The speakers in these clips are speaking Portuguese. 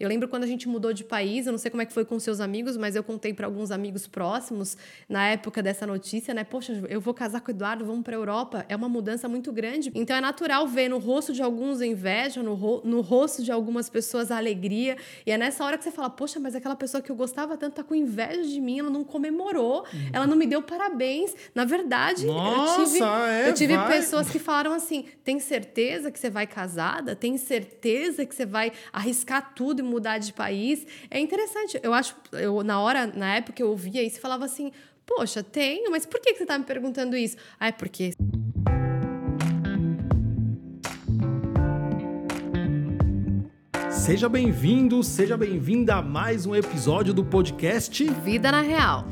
Eu lembro quando a gente mudou de país, eu não sei como é que foi com seus amigos, mas eu contei para alguns amigos próximos na época dessa notícia, né? Poxa, eu vou casar com o Eduardo, vamos para Europa. É uma mudança muito grande. Então é natural ver no rosto de alguns a inveja, no, ro no rosto de algumas pessoas a alegria. E é nessa hora que você fala: "Poxa, mas aquela pessoa que eu gostava tanto tá com inveja de mim, ela não comemorou, uhum. ela não me deu parabéns". Na verdade, Nossa, eu tive, é, eu tive vai. pessoas que falaram assim: "Tem certeza que você vai casada? Tem certeza que você vai arriscar tudo e mudar de país. É interessante. Eu acho, eu, na hora, na época eu ouvia isso e falava assim: Poxa, tenho, mas por que, que você está me perguntando isso? Ah, é porque. Seja bem-vindo, seja bem-vinda a mais um episódio do podcast Vida na Real.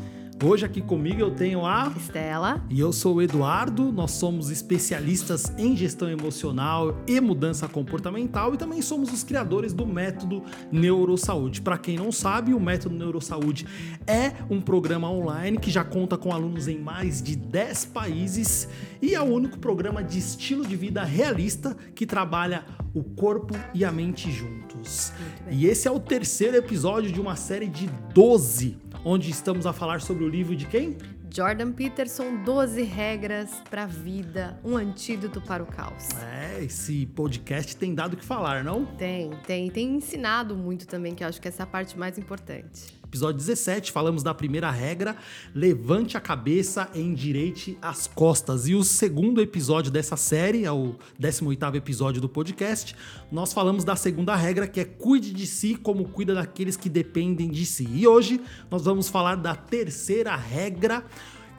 Hoje aqui comigo eu tenho a Estela e eu sou o Eduardo. Nós somos especialistas em gestão emocional e mudança comportamental e também somos os criadores do método Neurosaúde. Para quem não sabe, o método Neurosaúde é um programa online que já conta com alunos em mais de 10 países e é o único programa de estilo de vida realista que trabalha o corpo e a mente juntos. E esse é o terceiro episódio de uma série de 12 onde estamos a falar sobre o livro de quem? Jordan Peterson, 12 regras para a vida, um antídoto para o caos. É, esse podcast tem dado o que falar, não? Tem, tem. Tem ensinado muito também, que eu acho que essa é a parte mais importante. Episódio 17, falamos da primeira regra: levante a cabeça e endireite as costas. E o segundo episódio dessa série, é o 18 episódio do podcast, nós falamos da segunda regra, que é cuide de si como cuida daqueles que dependem de si. E hoje nós vamos falar da terceira regra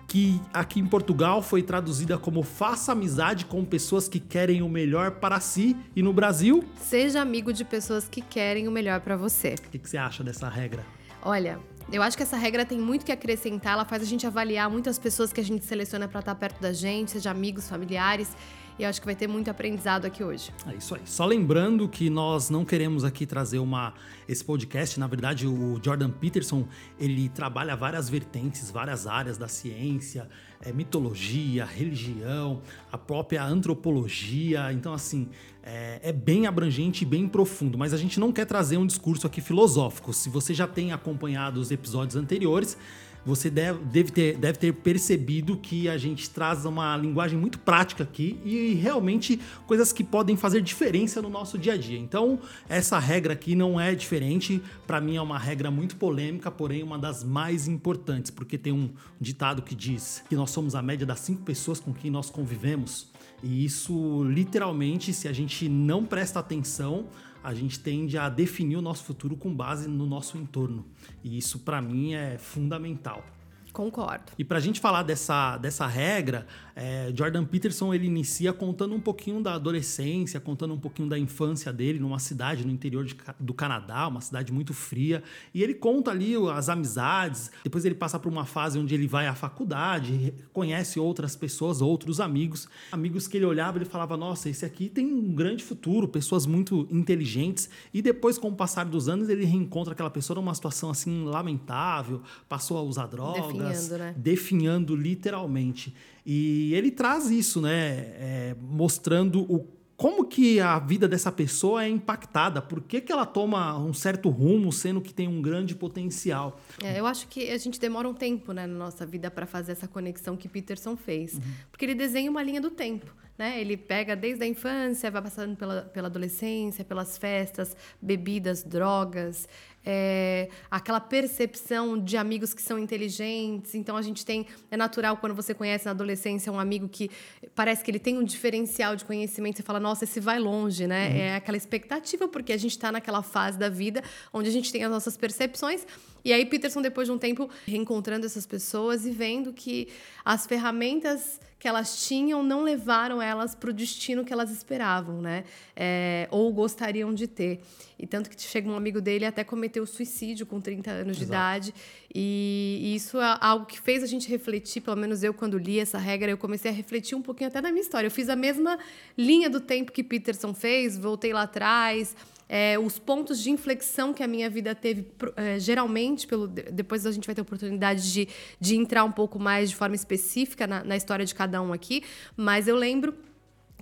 que aqui em Portugal foi traduzida como faça amizade com pessoas que querem o melhor para si e no Brasil seja amigo de pessoas que querem o melhor para você. O que, que você acha dessa regra? Olha, eu acho que essa regra tem muito que acrescentar, ela faz a gente avaliar muitas pessoas que a gente seleciona para estar perto da gente, seja amigos, familiares. E eu acho que vai ter muito aprendizado aqui hoje. É isso aí. Só lembrando que nós não queremos aqui trazer uma esse podcast, na verdade, o Jordan Peterson, ele trabalha várias vertentes, várias áreas da ciência, é, mitologia, religião, a própria antropologia. Então, assim, é, é, bem abrangente e bem profundo, mas a gente não quer trazer um discurso aqui filosófico. Se você já tem acompanhado os episódios anteriores, você deve, deve, ter, deve ter percebido que a gente traz uma linguagem muito prática aqui e realmente coisas que podem fazer diferença no nosso dia a dia. Então, essa regra aqui não é diferente. Para mim, é uma regra muito polêmica, porém, uma das mais importantes, porque tem um ditado que diz que nós somos a média das cinco pessoas com quem nós convivemos. E isso, literalmente, se a gente não presta atenção, a gente tende a definir o nosso futuro com base no nosso entorno. E isso, para mim, é fundamental. Concordo. E para a gente falar dessa, dessa regra, é, Jordan Peterson ele inicia contando um pouquinho da adolescência, contando um pouquinho da infância dele numa cidade no interior de, do Canadá, uma cidade muito fria. E ele conta ali as amizades. Depois ele passa por uma fase onde ele vai à faculdade, conhece outras pessoas, outros amigos, amigos que ele olhava e ele falava: Nossa, esse aqui tem um grande futuro, pessoas muito inteligentes. E depois, com o passar dos anos, ele reencontra aquela pessoa numa situação assim lamentável, passou a usar drogas definhando, né? definhando literalmente. E ele traz isso, né? É, mostrando o como que a vida dessa pessoa é impactada, por que, que ela toma um certo rumo, sendo que tem um grande potencial. É, eu acho que a gente demora um tempo né, na nossa vida para fazer essa conexão que Peterson fez, uhum. porque ele desenha uma linha do tempo. Né? Ele pega desde a infância, vai passando pela, pela adolescência, pelas festas, bebidas, drogas, é, aquela percepção de amigos que são inteligentes. Então a gente tem. É natural quando você conhece na adolescência um amigo que parece que ele tem um diferencial de conhecimento, você fala, nossa, esse vai longe, né? Uhum. É aquela expectativa, porque a gente está naquela fase da vida onde a gente tem as nossas percepções. E aí, Peterson, depois de um tempo, reencontrando essas pessoas e vendo que as ferramentas que elas tinham não levaram elas para o destino que elas esperavam, né? É, ou gostariam de ter. E tanto que chega um amigo dele até cometeu suicídio com 30 anos Exato. de idade. E, e, isso é algo que fez a gente refletir, pelo menos eu, quando li essa regra, eu comecei a refletir um pouquinho até na minha história. Eu fiz a mesma linha do tempo que Peterson fez, voltei lá atrás é, os pontos de inflexão que a minha vida teve, é, geralmente, pelo, depois a gente vai ter oportunidade de, de entrar um pouco mais de forma específica na, na história de cada um aqui, mas eu lembro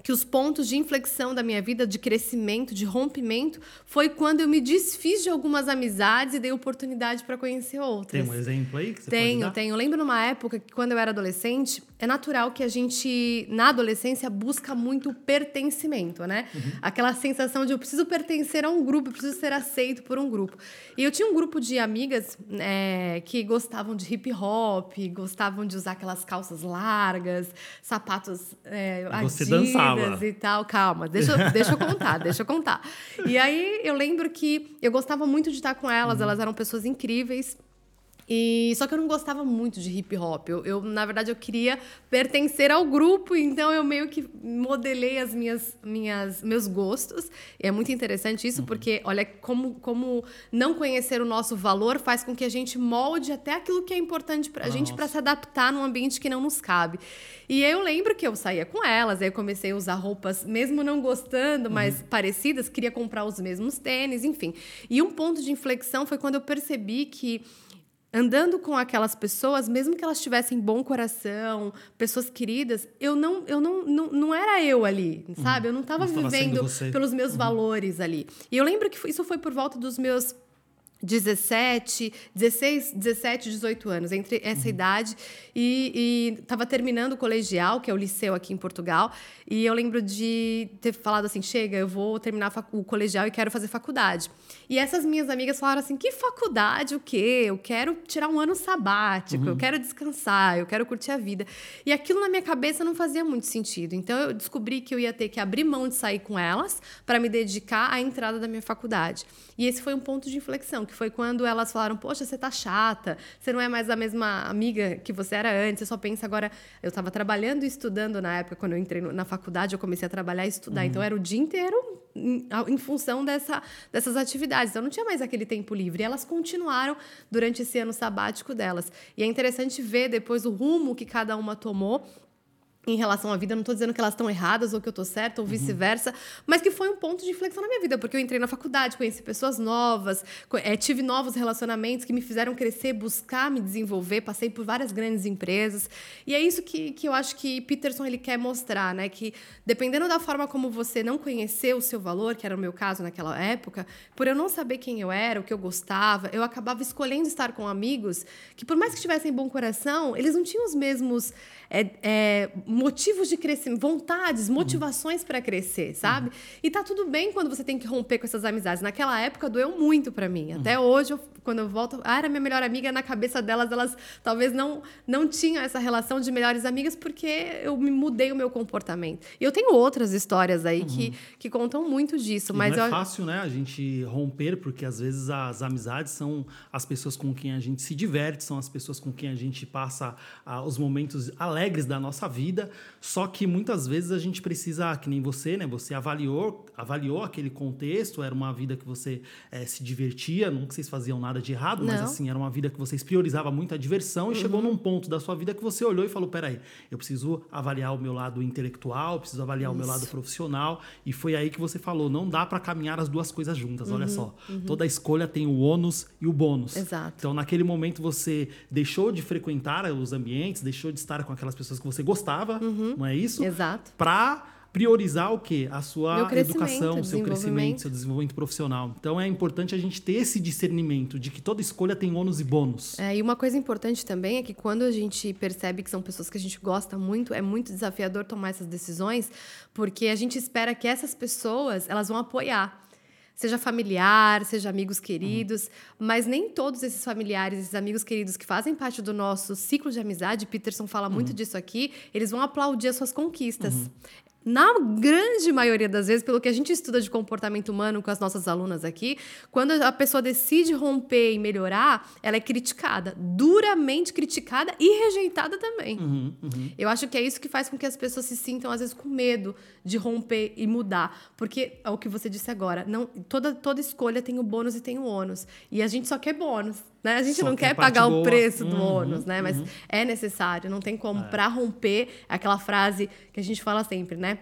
que os pontos de inflexão da minha vida, de crescimento, de rompimento, foi quando eu me desfiz de algumas amizades e dei oportunidade para conhecer outras. Tem um exemplo aí que você tenho, pode dar? Tenho, Lembro numa época que quando eu era adolescente, é natural que a gente, na adolescência, busca muito pertencimento, né? Uhum. Aquela sensação de eu preciso pertencer a um grupo, eu preciso ser aceito por um grupo. E eu tinha um grupo de amigas é, que gostavam de hip hop, gostavam de usar aquelas calças largas, sapatos é, Você dançava e tal. Calma, deixa, deixa eu contar, deixa eu contar. E aí eu lembro que eu gostava muito de estar com elas, uhum. elas eram pessoas incríveis. E só que eu não gostava muito de hip hop. Eu, eu, na verdade, eu queria pertencer ao grupo, então eu meio que modelei as minhas, minhas meus gostos. E é muito interessante isso, uhum. porque olha como, como não conhecer o nosso valor faz com que a gente molde até aquilo que é importante para a gente para se adaptar num ambiente que não nos cabe. E eu lembro que eu saía com elas, aí eu comecei a usar roupas, mesmo não gostando, mas uhum. parecidas, queria comprar os mesmos tênis, enfim. E um ponto de inflexão foi quando eu percebi que andando com aquelas pessoas, mesmo que elas tivessem bom coração, pessoas queridas, eu não, eu não, não, não era eu ali, sabe? Eu não estava vivendo pelos meus uhum. valores ali. E eu lembro que isso foi por volta dos meus 17, 16, 17, 18 anos, entre essa uhum. idade. E estava terminando o colegial, que é o liceu aqui em Portugal. E eu lembro de ter falado assim: chega, eu vou terminar o colegial e quero fazer faculdade. E essas minhas amigas falaram assim: que faculdade, o quê? Eu quero tirar um ano sabático, uhum. eu quero descansar, eu quero curtir a vida. E aquilo na minha cabeça não fazia muito sentido. Então eu descobri que eu ia ter que abrir mão de sair com elas para me dedicar à entrada da minha faculdade. E esse foi um ponto de inflexão, que foi quando elas falaram: Poxa, você tá chata, você não é mais a mesma amiga que você era antes, você só pensa agora. Eu estava trabalhando e estudando na época, quando eu entrei na faculdade, eu comecei a trabalhar e estudar. Uhum. Então era o dia inteiro em, em, função dessa, dessas atividades. Então não tinha mais aquele tempo livre. E elas continuaram durante esse ano sabático delas. E é interessante ver depois o rumo que cada uma tomou em relação à vida. Não estou dizendo que elas estão erradas ou que eu estou certa ou vice-versa, uhum. mas que foi um ponto de inflexão na minha vida, porque eu entrei na faculdade, conheci pessoas novas, é, tive novos relacionamentos que me fizeram crescer, buscar me desenvolver, passei por várias grandes empresas. E é isso que, que eu acho que Peterson ele quer mostrar, né? Que dependendo da forma como você não conheceu o seu valor, que era o meu caso naquela época, por eu não saber quem eu era, o que eu gostava, eu acabava escolhendo estar com amigos que, por mais que tivessem bom coração, eles não tinham os mesmos é, é, motivos de crescimento, vontades, motivações uhum. para crescer, sabe? Uhum. E tá tudo bem quando você tem que romper com essas amizades. Naquela época doeu muito para mim. Até uhum. hoje, eu, quando eu volto, ah, era minha melhor amiga, na cabeça delas, elas talvez não, não tinham essa relação de melhores amigas porque eu me mudei o meu comportamento. E eu tenho outras histórias aí que, uhum. que contam muito disso. E mas não é eu... fácil, né, a gente romper, porque às vezes as amizades são as pessoas com quem a gente se diverte, são as pessoas com quem a gente passa ah, os momentos alegres da nossa vida. Só que muitas vezes a gente precisa, que nem você, né? Você avaliou, avaliou aquele contexto, era uma vida que você é, se divertia, não que vocês faziam nada de errado, não. mas assim, era uma vida que vocês priorizavam muito a diversão e uhum. chegou num ponto da sua vida que você olhou e falou: peraí, eu preciso avaliar o meu lado intelectual, preciso avaliar Isso. o meu lado profissional. E foi aí que você falou: não dá para caminhar as duas coisas juntas. Uhum. Olha só, uhum. toda escolha tem o ônus e o bônus. Exato. Então, naquele momento, você deixou de frequentar os ambientes, deixou de estar com aquelas pessoas que você gostava, uhum. não é isso? Exato. Para priorizar o quê? A sua educação, o seu crescimento, seu desenvolvimento profissional. Então é importante a gente ter esse discernimento de que toda escolha tem ônus e bônus. É, e uma coisa importante também é que quando a gente percebe que são pessoas que a gente gosta muito, é muito desafiador tomar essas decisões, porque a gente espera que essas pessoas elas vão apoiar seja familiar, seja amigos queridos, uhum. mas nem todos esses familiares, esses amigos queridos que fazem parte do nosso ciclo de amizade, Peterson fala uhum. muito disso aqui, eles vão aplaudir as suas conquistas. Uhum na grande maioria das vezes, pelo que a gente estuda de comportamento humano com as nossas alunas aqui, quando a pessoa decide romper e melhorar, ela é criticada, duramente criticada e rejeitada também. Uhum, uhum. Eu acho que é isso que faz com que as pessoas se sintam, às vezes, com medo de romper e mudar. Porque é o que você disse agora, não, toda, toda escolha tem o bônus e tem o ônus. E a gente só quer bônus. Né? A gente só não quer pagar boa. o preço do uhum, ônus, né? Mas uhum. é necessário, não tem como. É. Para romper, aquela frase que a gente fala sempre, né?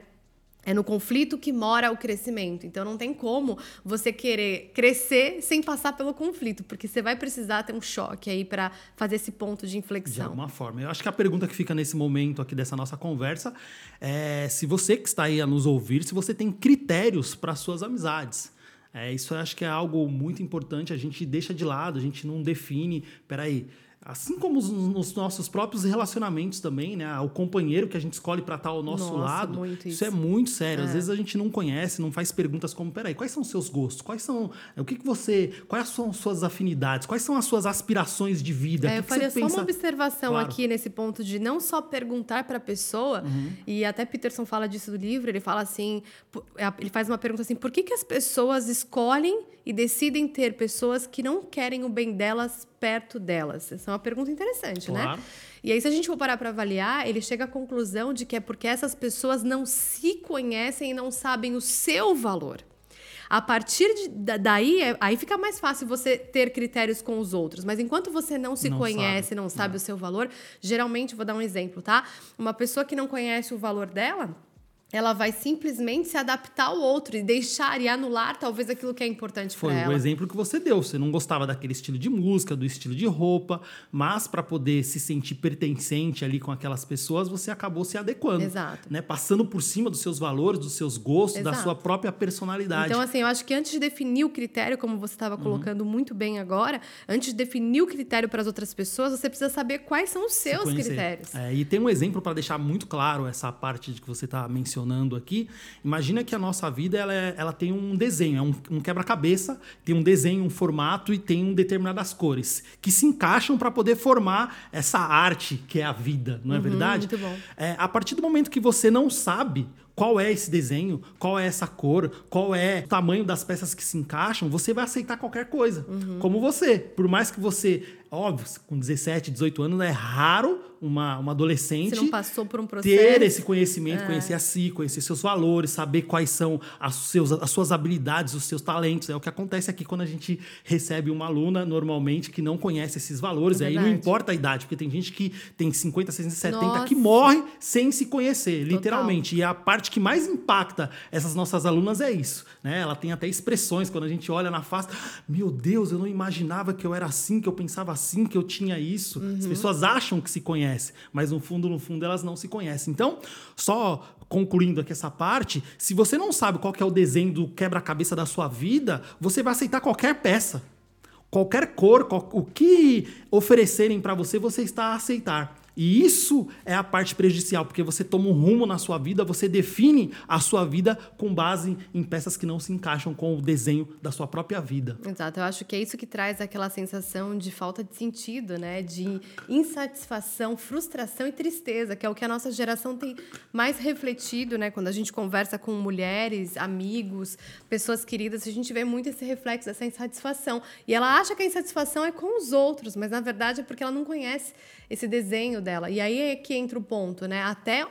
É no conflito que mora o crescimento. Então não tem como você querer crescer sem passar pelo conflito, porque você vai precisar ter um choque aí para fazer esse ponto de inflexão. De alguma forma. Eu acho que a pergunta que fica nesse momento aqui dessa nossa conversa é se você que está aí a nos ouvir, se você tem critérios para suas amizades. É, isso acho que é algo muito importante, a gente deixa de lado, a gente não define, peraí, Assim como nos nossos próprios relacionamentos também, né? O companheiro que a gente escolhe para estar ao nosso Nossa, lado. Isso. isso. é muito sério. É. Às vezes a gente não conhece, não faz perguntas como: peraí, quais são os seus gostos? Quais são. O que, que você. Quais são as suas afinidades? Quais são as suas aspirações de vida? É, que eu que faria só pensa? uma observação claro. aqui nesse ponto de não só perguntar para a pessoa, uhum. e até Peterson fala disso do livro, ele fala assim: é, ele faz uma pergunta assim: por que, que as pessoas escolhem e decidem ter pessoas que não querem o bem delas perto delas? Essa é uma pergunta interessante, né? claro. né? E aí, se a gente for parar para avaliar, ele chega à conclusão de que é porque essas pessoas não se conhecem e não sabem o seu valor. A partir de, daí, é, aí fica mais fácil você ter critérios com os outros. Mas enquanto você não se não conhece, sabe. não sabe não. o seu valor, geralmente, vou dar um exemplo, tá? Uma pessoa que não conhece o valor dela ela vai simplesmente se adaptar ao outro e deixar e anular talvez aquilo que é importante para ela. Foi o exemplo que você deu. Você não gostava daquele estilo de música, do estilo de roupa, mas para poder se sentir pertencente ali com aquelas pessoas, você acabou se adequando. Exato. Né? Passando por cima dos seus valores, dos seus gostos, Exato. da sua própria personalidade. Então, assim, eu acho que antes de definir o critério, como você estava uhum. colocando uhum. muito bem agora, antes de definir o critério para as outras pessoas, você precisa saber quais são os seus critérios. É, e tem um exemplo para deixar muito claro essa parte de que você está mencionando mencionando aqui, imagina que a nossa vida ela, é, ela tem um desenho, é um, um quebra-cabeça, tem um desenho, um formato e tem um determinadas cores que se encaixam para poder formar essa arte que é a vida, não é uhum, verdade? Muito bom. É, a partir do momento que você não sabe qual é esse desenho, qual é essa cor, qual é o tamanho das peças que se encaixam, você vai aceitar qualquer coisa. Uhum. Como você. Por mais que você, óbvio, com 17, 18 anos, é raro uma, uma adolescente. Um. Ter esse conhecimento, é. conhecer a si, conhecer seus valores, saber quais são as, seus, as suas habilidades, os seus talentos. É o que acontece aqui quando a gente recebe uma aluna, normalmente, que não conhece esses valores. É Aí não importa a idade, porque tem gente que tem 50, 60, 70 Nossa. que morre sem se conhecer, Total. literalmente. E a parte que mais impacta essas nossas alunas é isso. Né? Ela tem até expressões quando a gente olha na face. Meu Deus, eu não imaginava que eu era assim, que eu pensava assim, que eu tinha isso. Uhum. As pessoas acham que se conhecem conhece, mas no fundo, no fundo, elas não se conhecem. Então, só concluindo aqui essa parte, se você não sabe qual é o desenho do quebra-cabeça da sua vida, você vai aceitar qualquer peça. Qualquer cor, qual, o que oferecerem para você, você está a aceitar. E isso é a parte prejudicial, porque você toma um rumo na sua vida, você define a sua vida com base em peças que não se encaixam com o desenho da sua própria vida. Exato, eu acho que é isso que traz aquela sensação de falta de sentido, né? De insatisfação, frustração e tristeza, que é o que a nossa geração tem mais refletido, né? Quando a gente conversa com mulheres, amigos, pessoas queridas, a gente vê muito esse reflexo dessa insatisfação. E ela acha que a insatisfação é com os outros, mas na verdade é porque ela não conhece esse desenho dela. E aí é que entra o ponto, né? Até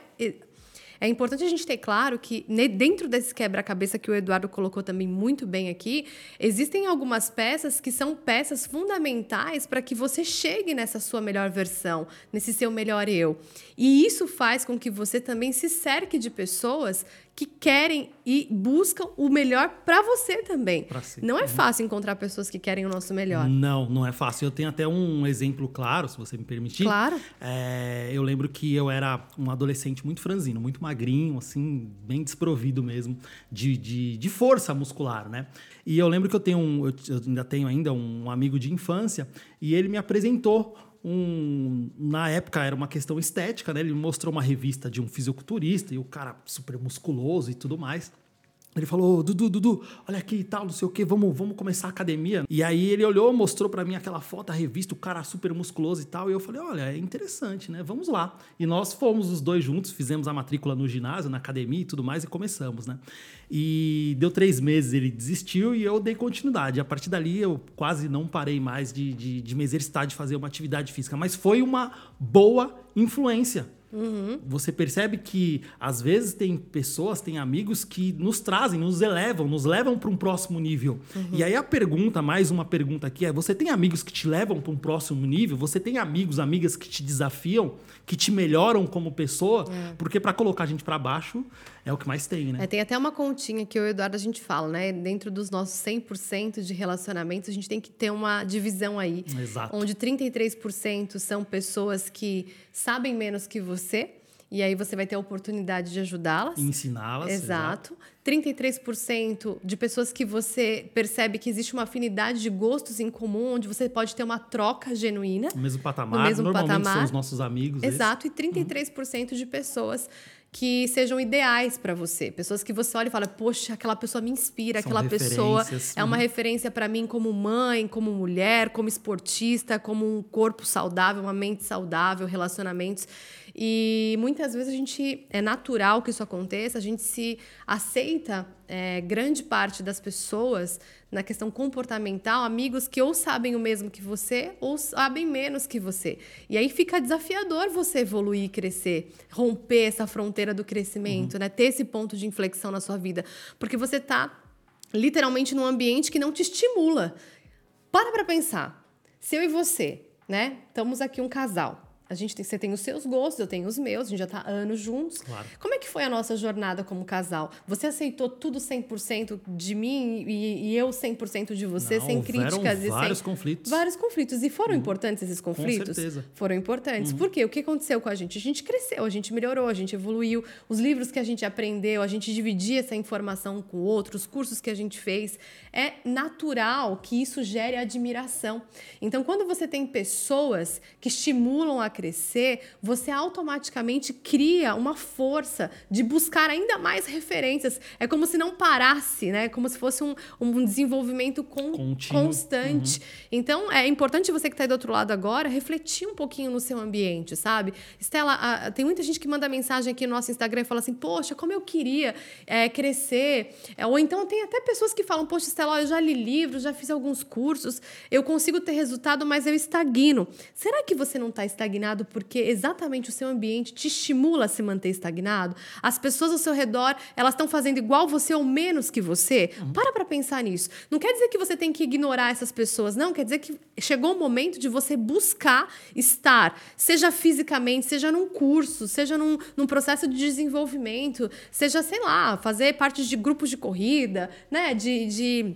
é importante a gente ter claro que dentro desse quebra-cabeça que o Eduardo colocou também muito bem aqui, existem algumas peças que são peças fundamentais para que você chegue nessa sua melhor versão, nesse seu melhor eu. E isso faz com que você também se cerque de pessoas que querem e buscam o melhor para você também. Si. Não é fácil encontrar pessoas que querem o nosso melhor. Não, não é fácil. Eu tenho até um exemplo claro, se você me permitir. Claro. É, eu lembro que eu era um adolescente muito franzino, muito magrinho, assim, bem desprovido mesmo de, de, de força muscular, né? E eu lembro que eu tenho um, eu ainda tenho ainda um amigo de infância e ele me apresentou um, na época era uma questão estética, né? Ele mostrou uma revista de um fisiculturista e o cara super musculoso e tudo mais. Ele falou, Dudu, Dudu, olha aqui e tal, não sei o que, vamos, vamos começar a academia. E aí ele olhou, mostrou para mim aquela foto, a revista, o cara super musculoso e tal. E eu falei, olha, é interessante, né? Vamos lá. E nós fomos os dois juntos, fizemos a matrícula no ginásio, na academia e tudo mais, e começamos, né? E deu três meses, ele desistiu e eu dei continuidade. A partir dali eu quase não parei mais de, de, de me exercitar, de fazer uma atividade física. Mas foi uma boa influência Uhum. Você percebe que às vezes tem pessoas, tem amigos que nos trazem, nos elevam, nos levam para um próximo nível. Uhum. E aí a pergunta, mais uma pergunta aqui é: você tem amigos que te levam para um próximo nível? Você tem amigos, amigas que te desafiam, que te melhoram como pessoa? É. Porque para colocar a gente para baixo é o que mais tem, né? É, tem até uma continha que eu e o Eduardo a gente fala, né? Dentro dos nossos 100% de relacionamentos, a gente tem que ter uma divisão aí. Exato. Onde 33% são pessoas que sabem menos que você. E aí você vai ter a oportunidade de ajudá-las. Ensiná-las. Exato. 33% de pessoas que você percebe que existe uma afinidade de gostos em comum, onde você pode ter uma troca genuína. No mesmo patamar. No mesmo Normalmente patamar. são os nossos amigos. Exato. E 33% de pessoas que sejam ideais para você. Pessoas que você olha e fala, poxa, aquela pessoa me inspira, São aquela pessoa é uma uhum. referência para mim como mãe, como mulher, como esportista, como um corpo saudável, uma mente saudável, relacionamentos. E muitas vezes a gente é natural que isso aconteça, a gente se aceita é, grande parte das pessoas na questão comportamental, amigos que ou sabem o mesmo que você ou sabem menos que você. E aí fica desafiador você evoluir e crescer, romper essa fronteira do crescimento, né? Ter esse ponto de inflexão na sua vida, porque você tá literalmente num ambiente que não te estimula. Para para pensar. Se eu e você, né, estamos aqui um casal. A gente tem, você tem os seus gostos, eu tenho os meus, a gente já tá anos juntos. Claro. Como é que foi a nossa jornada como casal? Você aceitou tudo 100% de mim e, e eu 100% de você, Não, sem críticas e vários sem conflitos. vários conflitos e foram importantes esses conflitos? certeza. Foram importantes. Por quê? O que aconteceu com a gente? A gente cresceu, a gente melhorou, a gente evoluiu. Os livros que a gente aprendeu, a gente dividia essa informação com o outro, os cursos que a gente fez. É natural que isso gere admiração. Então, quando você tem pessoas que estimulam a crescer, você automaticamente cria uma força de buscar ainda mais referências. É como se não parasse, né? Como se fosse um, um desenvolvimento con Contínuo. constante. Então, é importante você que está aí do outro lado agora refletir um pouquinho no seu ambiente, sabe? Estela, a- tem muita gente que manda mensagem aqui no nosso Instagram e fala assim: Poxa, como eu queria é, crescer. É, ou então tem até pessoas que falam: Poxa, Estela, eu já li livros, já fiz alguns cursos, eu consigo ter resultado, mas eu estagno. Será que você não está estagnado porque exatamente o seu ambiente te estimula a se manter estagnado? As pessoas ao seu redor, elas estão fazendo igual você ou menos que você? Para para pensar nisso. Não quer dizer que você tem que ignorar essas pessoas, não. Quer dizer que chegou o momento de você buscar estar, seja fisicamente, seja num curso, seja num, num processo de desenvolvimento, seja, sei lá, fazer parte de grupos de corrida, né? De. de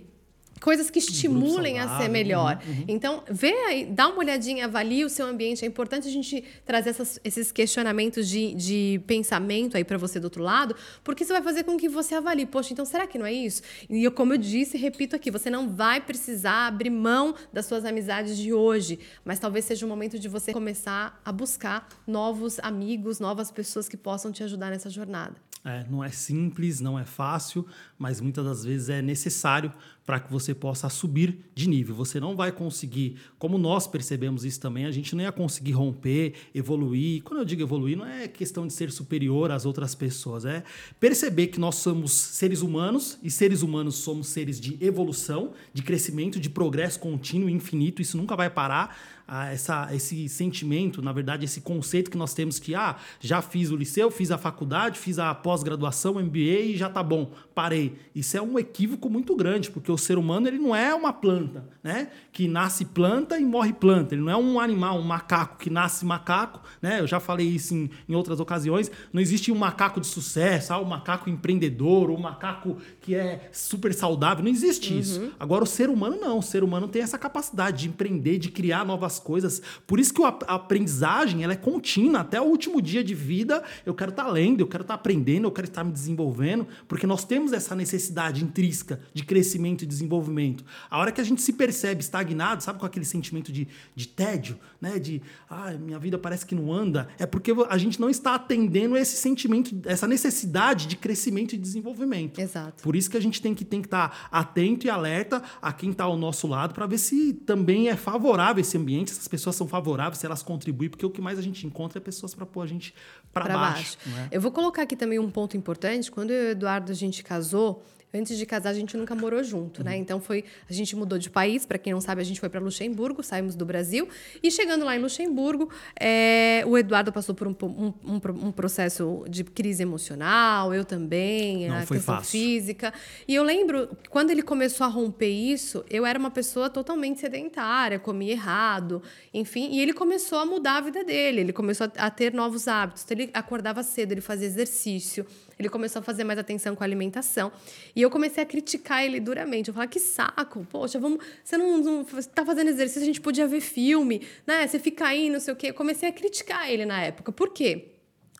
Coisas que estimulem a ser melhor. Então, vê aí, dá uma olhadinha, avalie o seu ambiente. É importante a gente trazer essas- esses questionamentos de, de pensamento aí para você do outro lado, porque isso vai fazer com que você avalie. Poxa, então será que não é isso? E eu, como eu disse, repito aqui, você não vai precisar abrir mão das suas amizades de hoje, mas talvez seja o momento de você começar a buscar novos amigos, novas pessoas que possam te ajudar nessa jornada. É, não é simples, não é fácil, mas muitas das vezes é necessário para que você possa subir de nível. Você não vai conseguir, como nós percebemos isso também, a gente não ia conseguir romper, evoluir. Quando eu digo evoluir, não é questão de ser superior às outras pessoas, é perceber que nós somos seres humanos e seres humanos somos seres de evolução, de crescimento, de progresso contínuo e infinito. Isso nunca vai parar a essa, esse sentimento, na verdade, esse conceito que nós temos que, ah, já fiz o liceu, fiz a faculdade, fiz a pós-graduação, MBA e já tá bom, parei. Isso é um equívoco muito grande, porque o ser humano ele não é uma planta, né? Que nasce planta e morre planta. Ele não é um animal, um macaco que nasce macaco, né? Eu já falei isso em, em outras ocasiões. Não existe um macaco de sucesso, ah, o macaco empreendedor, o macaco que é super saudável. Não existe isso. Agora, o ser humano não. O ser humano tem essa capacidade de empreender, de criar novas coisas. Por isso que a aprendizagem ela é contínua. Até o último dia de vida, eu quero estar lendo, eu quero estar aprendendo, eu quero estar me desenvolvendo, porque nós temos essa necessidade intrínseca de crescimento e desenvolvimento. A hora que a gente se percebe estagnado, sabe, com aquele sentimento de, de tédio, né? De, ah, minha vida parece que não anda, é porque a gente não está atendendo esse sentimento, essa necessidade de crescimento e desenvolvimento. Exato. Por isso que a gente tem que tem que estar atento e alerta a quem está ao nosso lado para ver se também é favorável esse ambiente, se as pessoas são favoráveis, se elas contribuem, porque o que mais a gente encontra é pessoas para pôr a gente para baixo. não é? Eu vou colocar aqui também um ponto importante. Quando eu e o Eduardo a gente casou, antes de casar a gente nunca morou junto, Uhum. né? Então foi, a gente mudou de país. Para quem não sabe, a gente foi para Luxemburgo, saímos do Brasil e chegando lá em Luxemburgo, é, o Eduardo passou por um, um, um um processo de crise emocional, eu também, Não a foi questão fácil. física. E eu lembro quando ele começou a romper isso, eu era uma pessoa totalmente sedentária, comia errado, enfim, e ele começou a mudar a vida dele, ele começou a, a ter novos hábitos. Então, ele acordava cedo, ele fazia exercício, ele começou a fazer mais atenção com a alimentação. E eu comecei a criticar ele duramente. Eu falava, que saco, poxa, vamos. Você não, não tá fazendo exercício, a gente podia ver filme, né? Você fica aí, não sei o quê. Eu comecei a criticar ele na época. Por quê?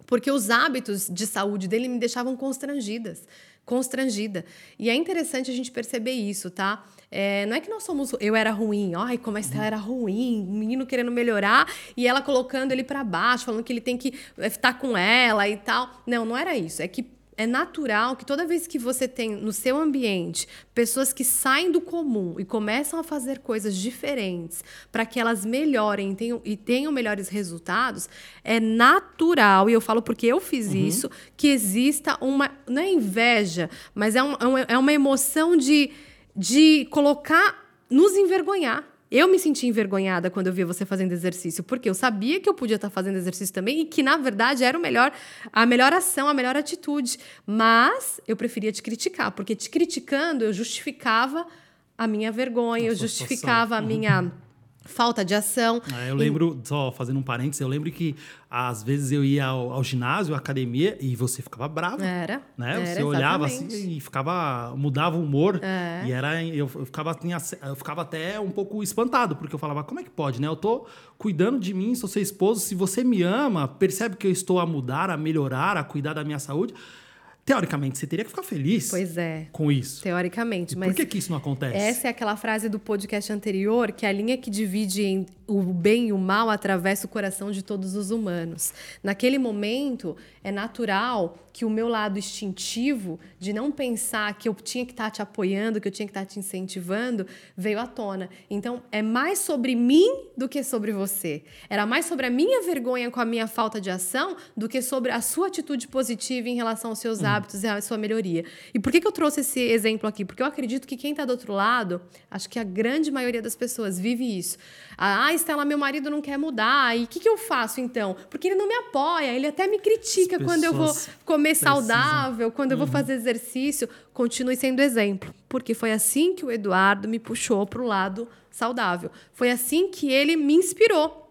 Porque os hábitos de saúde dele me deixavam constrangidas constrangida. E é interessante a gente perceber isso, tá? É, não é que nós somos. Eu era ruim, ai, como a Estela era ruim, o menino querendo melhorar e ela colocando ele para baixo, falando que ele tem que estar com ela e tal. Não, não era isso. É que é natural que toda vez que você tem no seu ambiente pessoas que saem do comum e começam a fazer coisas diferentes para que elas melhorem tenham, e tenham melhores resultados, é natural, e eu falo porque eu fiz uhum. isso, que exista uma. Não é inveja, mas é, um, é uma emoção de, de colocar. nos envergonhar. Eu me senti envergonhada quando eu via você fazendo exercício, porque eu sabia que eu podia estar fazendo exercício também e que, na verdade, era o melhor, a melhor ação, a melhor atitude. Mas eu preferia te criticar, porque te criticando eu justificava a minha vergonha, eu justificava a minha falta de ação. É, eu lembro, e... só fazendo um parênteses, eu lembro que às vezes eu ia ao, ao ginásio, à academia, e você ficava bravo. Era. Né? Era, você olhava assim e ficava. mudava o humor. É. E era. Eu, eu, ficava, eu ficava até um pouco espantado, porque eu falava, como é que pode, né? Eu tô cuidando de mim, sou seu esposo. Se você me ama, percebe que eu estou a mudar, a melhorar, a cuidar da minha saúde teoricamente, você teria que ficar feliz pois é, com isso. Teoricamente, mas. Por que, que isso não acontece? Essa é aquela frase do podcast anterior, que a linha que divide o bem e o mal atravessa o coração de todos os humanos. Naquele momento, é natural que o meu lado instintivo de não pensar que eu tinha que estar te apoiando, que eu tinha que estar te incentivando, veio à tona. Então, é mais sobre mim do que sobre você. Era mais sobre a minha vergonha com a minha falta de ação do que sobre a sua atitude positiva em relação aos seus uhum. hábitos e à sua melhoria. E por que, que eu trouxe esse exemplo aqui? Porque eu acredito que quem está do outro lado, acho que a grande maioria das pessoas vive isso. Ah, Estela, meu marido não quer mudar. E o que, que eu faço então? Porque ele não me apoia, ele até me critica quando eu vou comer comer saudável, quando eu vou uhum. fazer exercício, continue sendo exemplo. Porque foi assim que o Eduardo me puxou para o lado saudável. Foi assim que ele me inspirou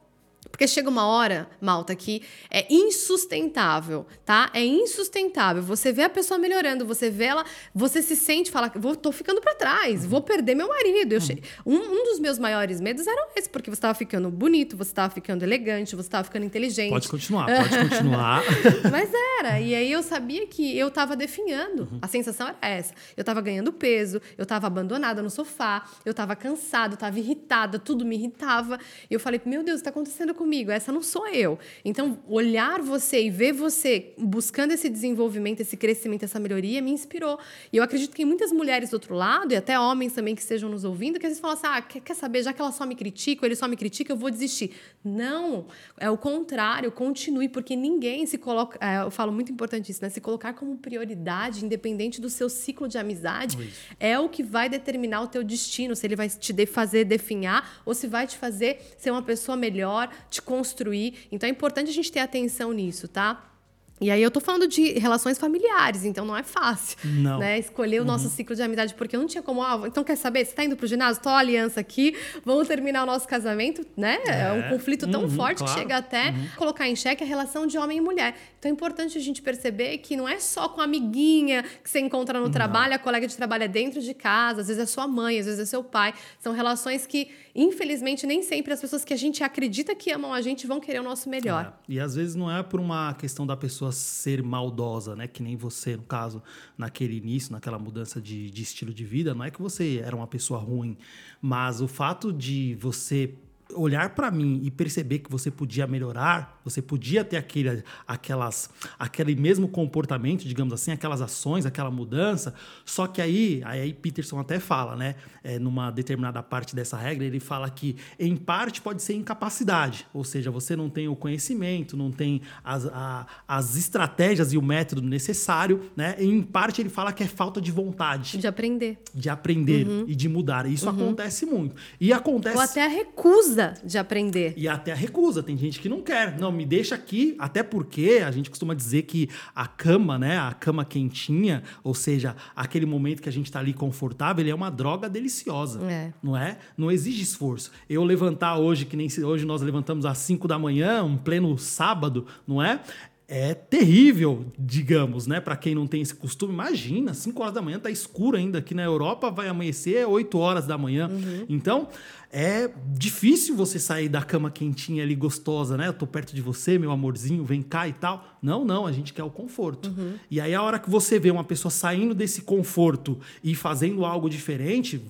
porque chega uma hora, malta, que é insustentável, tá? É insustentável. Você vê a pessoa melhorando, você vê ela, você se sente, fala, vou, tô ficando para trás, vou perder meu marido. Eu che... um, um dos meus maiores medos era esse, porque você estava ficando bonito, você estava ficando elegante, você estava ficando inteligente. Pode continuar, pode continuar. Mas era. E aí eu sabia que eu estava definhando. Uhum. A sensação era essa. Eu estava ganhando peso, eu estava abandonada no sofá, eu estava cansada, eu estava irritada, tudo me irritava. E eu falei, meu Deus, está acontecendo comigo comigo, essa não sou eu. Então, olhar você e ver você buscando esse desenvolvimento, esse crescimento, essa melhoria me inspirou. E eu acredito que muitas mulheres do outro lado, e até homens também que estejam nos ouvindo, que às vezes falam assim: ah, quer, quer saber, já que ela só me critica, ele só me critica, eu vou desistir. Não, é o contrário, continue, porque ninguém se coloca. É, eu falo muito importante isso, né? Se colocar como prioridade, independente do seu ciclo de amizade, isso. é o que vai determinar o teu destino, se ele vai te fazer definhar ou se vai te fazer ser uma pessoa melhor, te construir. Então é importante a gente ter atenção nisso, tá? E aí eu tô falando de relações familiares, então não é fácil, não. né? Escolher o uhum. nosso ciclo de amizade, porque eu não tinha como, ah, então quer saber, você tá indo pro ginásio, tô aliança aqui, vamos terminar o nosso casamento, né? É, é um conflito tão uhum, forte claro. que chega até uhum. colocar em xeque a relação de homem e mulher. Então é importante a gente perceber que não é só com a amiguinha que você encontra no trabalho, a colega de trabalho é dentro de casa, às vezes é sua mãe, às vezes é seu pai. São relações que, infelizmente, nem sempre as pessoas que a gente acredita que amam a gente vão querer o nosso melhor. É. E às vezes não é por uma questão da pessoa ser maldosa, né? Que nem você, no caso, naquele início, naquela mudança de, de estilo de vida, não é que você era uma pessoa ruim, mas o fato de você olhar para mim e perceber que você podia melhorar, você podia ter aquele, aquelas, aquele mesmo comportamento, digamos assim, aquelas ações, aquela mudança. Só que aí, aí Peterson até fala, né? É, numa determinada parte dessa regra, ele fala que em parte pode ser incapacidade, ou seja, você não tem o conhecimento, não tem as, a, as estratégias e o método necessário, né? E em parte ele fala que é falta de vontade. De aprender. De aprender uhum. e de mudar. Isso uhum. acontece muito. E acontece. Ou até a recusa recusa de aprender. E até a recusa. Tem gente que não quer. Não, me deixa aqui, até porque a gente costuma dizer que a cama, né? A cama quentinha, ou seja, aquele momento que a gente está ali confortável, ele é uma droga deliciosa. É. Não é? Não exige esforço. Eu levantar hoje, que nem hoje nós levantamos às 5 da manhã, um pleno sábado, não é? É terrível, digamos, né? Para quem não tem esse costume, imagina, 5 horas da manhã tá escuro ainda aqui na Europa, vai amanhecer 8 horas da manhã. Uhum. Então, é difícil você sair da cama quentinha ali gostosa, né? Eu tô perto de você, meu amorzinho, vem cá e tal. Não, não, a gente quer o conforto. Uhum. E aí a hora que você vê uma pessoa saindo desse conforto e fazendo algo diferente,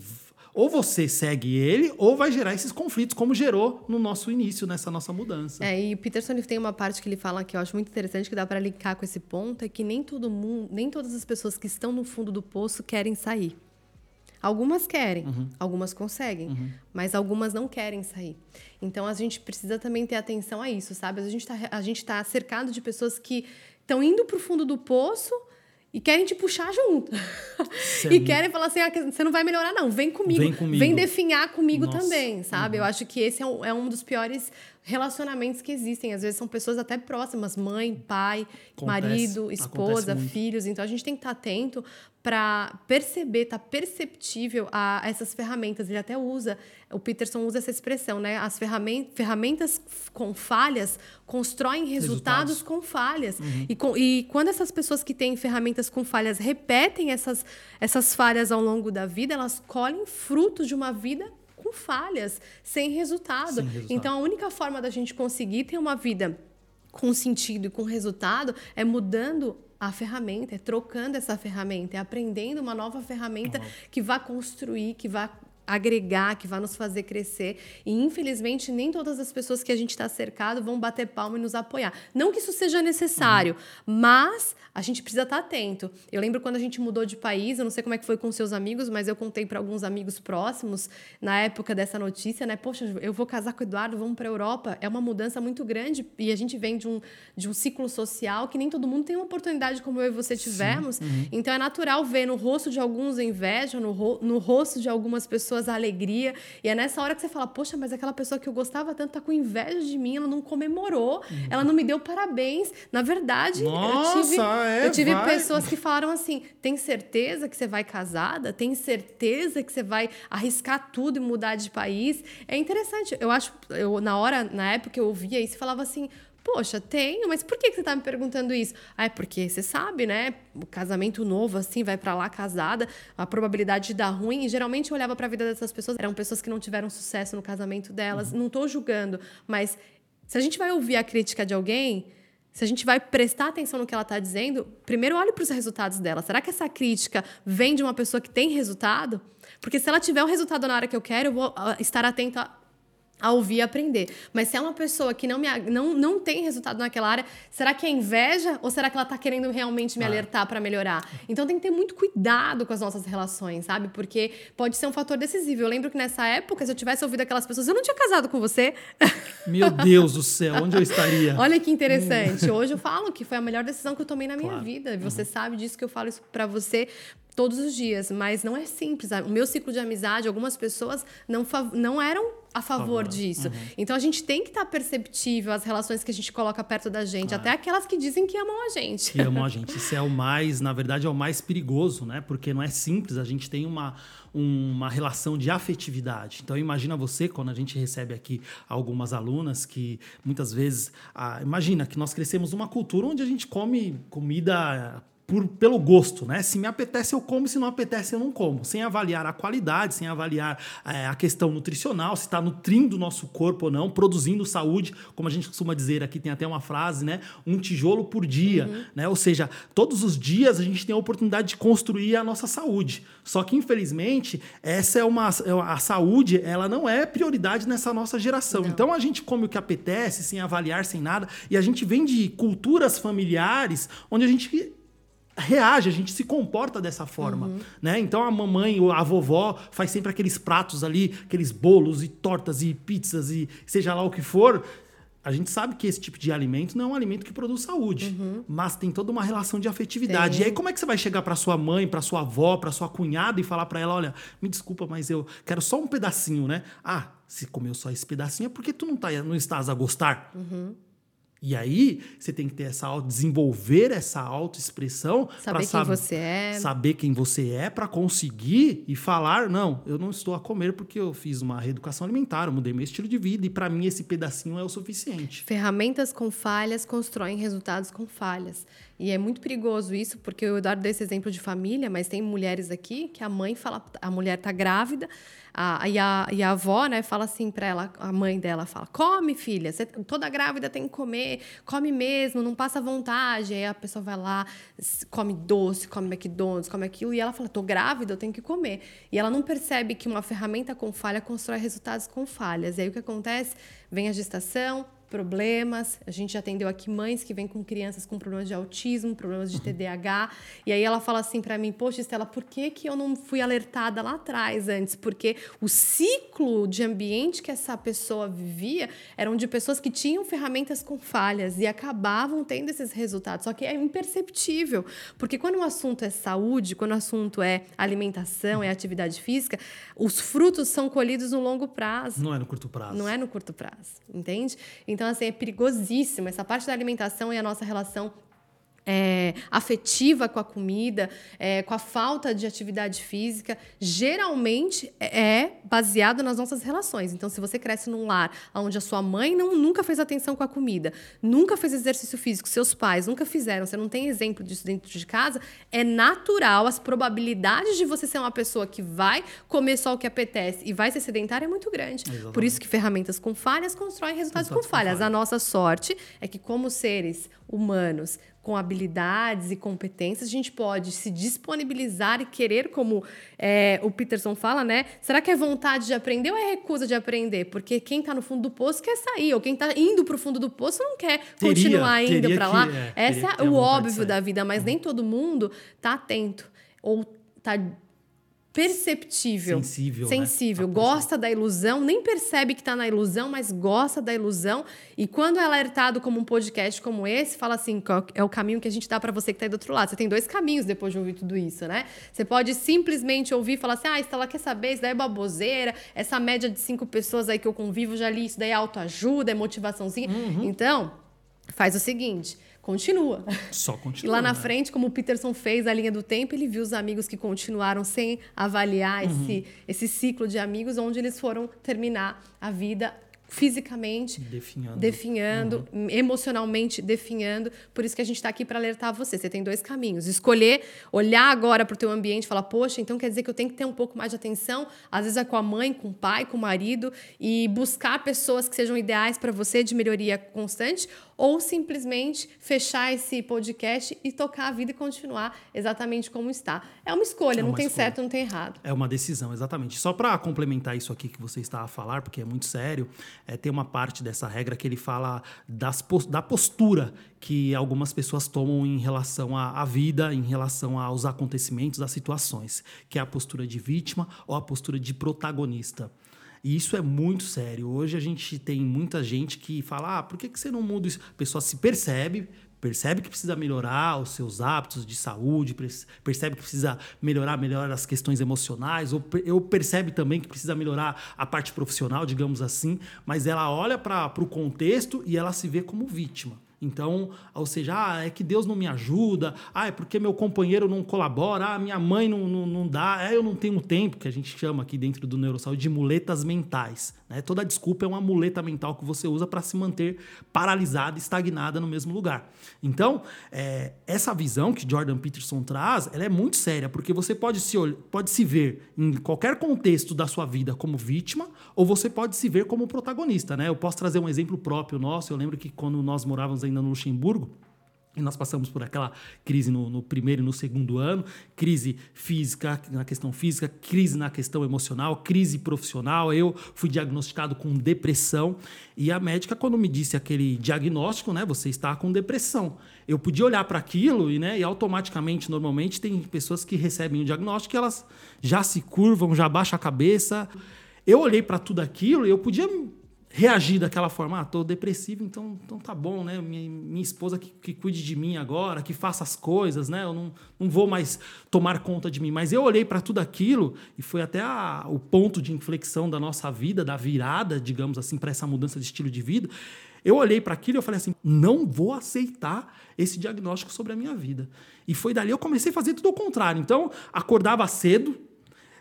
ou você segue ele, ou vai gerar esses conflitos, como gerou no nosso início, nessa nossa mudança. É, e o Peterson tem uma parte que ele fala que eu acho muito interessante, que dá para linkar com esse ponto, é que nem todo mundo, nem todas as pessoas que estão no fundo do poço querem sair. Algumas querem, uhum. algumas conseguem, uhum. mas algumas não querem sair. Então a gente precisa também ter atenção a isso, sabe? A gente está tá cercado de pessoas que estão indo para o fundo do poço e querem te puxar junto. e querem falar assim: ah, você não vai melhorar, não, vem comigo. Vem, comigo. vem definhar comigo Nossa. também, sabe? Uhum. Eu acho que esse é um, é um dos piores relacionamentos que existem. Às vezes são pessoas até próximas, mãe, pai, Acontece. marido, esposa, filhos. Então a gente tem que estar atento para perceber, tá perceptível a, a, essas ferramentas. Ele até usa, o Peterson usa essa expressão, né? As ferramentas, ferramentas com falhas constroem resultados, resultados. com falhas. Uhum. E, com, e quando essas pessoas que têm ferramentas com falhas repetem essas, essas falhas ao longo da vida, elas colhem frutos de uma vida com falhas, sem resultado. sem resultado. Então, a única forma da gente conseguir ter uma vida com sentido e com resultado é mudando a ferramenta, é trocando essa ferramenta, é aprendendo uma nova ferramenta uhum. que vai construir, que vai agregar, que vai nos fazer crescer. E infelizmente nem todas as pessoas que a gente está cercado vão bater palma e nos apoiar. Não que isso seja necessário, uhum. mas a gente precisa estar tá atento. Eu lembro quando a gente mudou de país, eu não sei como é que foi com seus amigos, mas eu contei para alguns amigos próximos na época dessa notícia, né? Poxa, eu vou casar com o Eduardo, vamos para a Europa. É uma mudança muito grande e a gente vem de um, de um ciclo social que nem todo mundo tem uma oportunidade como eu e você tivemos. Uhum. Então é natural ver no rosto de alguns inveja, no, ro no rosto de algumas pessoas pessoas a alegria. E é nessa hora que você fala, poxa, mas aquela pessoa que eu gostava tanto tá com inveja de mim, ela não comemorou, uhum. ela não me deu parabéns. Na verdade, Nossa, eu tive, é, eu tive pessoas que falaram assim: tem certeza que você vai casada? Tem certeza que você vai arriscar tudo e mudar de país? É interessante. Eu acho, eu, na hora, na época, eu ouvia isso e falava assim: Poxa, tenho, mas por que, você está me perguntando isso? Ah, é porque você sabe, né? O casamento novo, assim, vai para lá casada, a probabilidade de dar ruim. E geralmente eu olhava para a vida dessas pessoas, eram pessoas que não tiveram sucesso no casamento delas. Uhum. Não estou julgando, mas se a gente vai ouvir a crítica de alguém, se a gente vai prestar atenção no que ela está dizendo, primeiro olhe para os resultados dela. Será que essa crítica vem de uma pessoa que tem resultado? Porque se ela tiver um resultado na hora que eu quero, eu vou ah, estar atenta a ouvir e aprender. Mas se é uma pessoa que não, me, não, não tem resultado naquela área, será que é inveja ou será que ela está querendo realmente me ah. alertar para melhorar? Então tem que ter muito cuidado com as nossas relações, sabe? Porque pode ser um fator decisivo. Eu lembro que nessa época, se eu tivesse ouvido aquelas pessoas, eu não tinha casado com você. Meu Deus do céu, onde eu estaria? Olha que interessante. Hoje eu falo que foi a melhor decisão que eu tomei na minha claro. vida. E você uhum. sabe disso que eu falo isso para você todos os dias, mas não é simples. O meu ciclo de amizade, algumas pessoas não, não eram a favor, disso. Uhum. Então a gente tem que estar tá perceptível às relações que a gente coloca perto da gente, claro. até aquelas que dizem que amam a gente. Que amam a gente. Isso é o mais, na verdade, é o mais perigoso, né? Porque não é simples, a gente tem uma, uma relação de afetividade. Então imagina você, quando a gente recebe aqui algumas alunas que muitas vezes. Ah, imagina que nós crescemos numa cultura onde a gente come comida por, pelo gosto, né? Se me apetece, eu como, se não apetece, eu não como. Sem avaliar a qualidade, sem avaliar é, a questão nutricional, se está nutrindo o nosso corpo ou não, produzindo saúde, como a gente costuma dizer aqui, tem até uma frase, né? Um tijolo por dia, uhum. né? Ou seja, todos os dias a gente tem a oportunidade de construir a nossa saúde. Só que, infelizmente, essa é uma. É a saúde, ela não é prioridade nessa nossa geração. Não. Então a gente come o que apetece, sem avaliar, sem nada, e a gente vem de culturas familiares onde a gente reage, a gente se comporta dessa forma, uhum. né? Então a mamãe ou a vovó faz sempre aqueles pratos ali, aqueles bolos e tortas e pizzas e seja lá o que for. A gente sabe que esse tipo de alimento não é um alimento que produz saúde, uhum. mas tem toda uma relação de afetividade. Tem. E aí como é que você vai chegar para sua mãe, para sua avó, para sua cunhada e falar para ela, olha, me desculpa, mas eu quero só um pedacinho, né? Ah, se comeu só esse pedacinho é porque tu não tá, não estás a gostar. Uhum. E aí, você tem que ter essa auto, desenvolver essa autoexpressão saber quem sab você é, saber quem você é para conseguir e falar, não, eu não estou a comer porque eu fiz uma reeducação alimentar, eu mudei meu estilo de vida e para mim esse pedacinho é o suficiente. Ferramentas com falhas constroem resultados com falhas. E é muito perigoso isso, porque eu dou esse exemplo de família, mas tem mulheres aqui que a mãe fala, a mulher tá grávida, a, e, a, e a avó, né, fala assim para ela, a mãe dela fala: come, filha, você, toda grávida tem que comer, come mesmo, não passa vontade. Aí a pessoa vai lá, come doce, come McDonald's, come aquilo, e ela fala: tô grávida, eu tenho que comer. E ela não percebe que uma ferramenta com falha constrói resultados com falhas. E aí o que acontece? Vem a gestação, problemas. A gente já atendeu aqui mães que vêm com crianças com problemas de autismo, problemas de TDAH. E aí ela fala assim para mim: Poxa, Estela, por que, que eu não fui alertada lá atrás antes? Porque o ciclo de ambiente que essa pessoa vivia eram de pessoas que tinham ferramentas com falhas e acabavam tendo esses resultados. Só que é imperceptível. Porque quando o assunto é saúde, quando o assunto é alimentação, é atividade física, os frutos são colhidos no longo prazo. Não é no curto prazo. Não é no curto prazo, entende? Então, assim, é perigosíssimo. Essa parte da alimentação e a nossa relação é, afetiva com a comida, é, com a falta de atividade física, geralmente é baseado nas nossas relações. Então, se você cresce num lar onde a sua mãe não, nunca fez atenção com a comida, nunca fez exercício físico, seus pais nunca fizeram, você não tem exemplo disso dentro de casa, é natural, as probabilidades de você ser uma pessoa que vai comer só o que apetece e vai ser sedentária é muito grande. Exatamente. Por isso que ferramentas com falhas constroem resultados, resultados com, falhas. com falhas. A nossa sorte é que, como seres humanos, com habilidades e competências, a gente pode se disponibilizar e querer, como é, o Peterson fala, né? Será que é vontade de aprender ou é recusa de aprender? Porque quem está no fundo do poço quer sair, ou quem está indo para o fundo do poço não quer teria, continuar indo para lá. É, Essa é o óbvio da vida, mas nem todo mundo está atento ou está perceptível. Sensível. Sensível. Né? Gosta da ilusão, nem percebe que está na ilusão, mas gosta da ilusão. E quando é alertado como um podcast como esse, fala assim: é o caminho que a gente dá para você que está aí do outro lado. Você tem dois caminhos depois de ouvir tudo isso, né? Você pode simplesmente ouvir e falar assim: ah, Estela, quer saber? Isso daí é baboseira. Essa média de cinco pessoas aí que eu convivo, já li isso daí é autoajuda, é motivaçãozinha. Uhum. Então, faz o seguinte continua. Só continua. E lá na né? frente, como o Peterson fez a linha do tempo, ele viu os amigos que continuaram sem avaliar uhum. esse, esse ciclo de amigos, onde eles foram terminar a vida fisicamente definhando, definhando uhum. emocionalmente definhando. Por isso que a gente está aqui para alertar você. Você tem dois caminhos: escolher, olhar agora para o teu ambiente, falar, poxa, então quer dizer que eu tenho que ter um pouco mais de atenção. Às vezes é com a mãe, com o pai, com o marido e buscar pessoas que sejam ideais para você de melhoria constante, ou simplesmente fechar esse podcast e tocar a vida e continuar exatamente como está. É uma escolha, é uma não tem escolha. certo, não tem errado. É uma decisão, exatamente. Só para complementar isso aqui que você está a falar, porque é muito sério é, tem uma parte dessa regra que ele fala das, da postura que algumas pessoas tomam em relação à, à vida, em relação aos acontecimentos, às situações, que é a postura de vítima ou a postura de protagonista. E isso é muito sério. Hoje a gente tem muita gente que fala: ah, por que, que você não muda isso? A pessoa se percebe, percebe que precisa melhorar os seus hábitos de saúde, percebe que precisa melhorar melhor as questões emocionais, ou, ou percebe também que precisa melhorar a parte profissional, digamos assim, mas ela olha para o contexto e ela se vê como vítima. Então, ou seja, ah, é que Deus não me ajuda, ah, é porque meu companheiro não colabora, ah, minha mãe não, não, não dá, é, eu não tenho tempo, que a gente chama aqui dentro do Neurosaúde de muletas mentais. Né? Toda desculpa é uma muleta mental que você usa para se manter paralisada, estagnada no mesmo lugar. Então, é, essa visão que Jordan Peterson traz, ela é muito séria, porque você pode se, pode se ver em qualquer contexto da sua vida como vítima, ou você pode se ver como protagonista. Né? Eu posso trazer um exemplo próprio nosso, eu lembro que quando nós morávamos ainda no Luxemburgo, e nós passamos por aquela crise no, no, primeiro e no segundo ano, crise física, na questão física, crise na questão emocional, crise profissional. Eu fui diagnosticado com depressão e a médica, quando me disse aquele diagnóstico, né, você está com depressão. Eu podia olhar para aquilo e, né, e automaticamente, normalmente, tem pessoas que recebem o diagnóstico e elas já se curvam, já baixam a cabeça. Eu olhei para tudo aquilo e eu podia reagir daquela forma, ah, tô depressivo, então, então tá bom, né? Minha, minha esposa que, que cuide de mim agora, que faça as coisas, né? Eu não, não vou mais tomar conta de mim. Mas eu olhei para tudo aquilo e foi até a, o ponto de inflexão da nossa vida, da virada, digamos assim, para essa mudança de estilo de vida. Eu olhei para aquilo e eu falei assim: não vou aceitar esse diagnóstico sobre a minha vida. E foi dali eu comecei a fazer tudo ao contrário. Então, acordava cedo,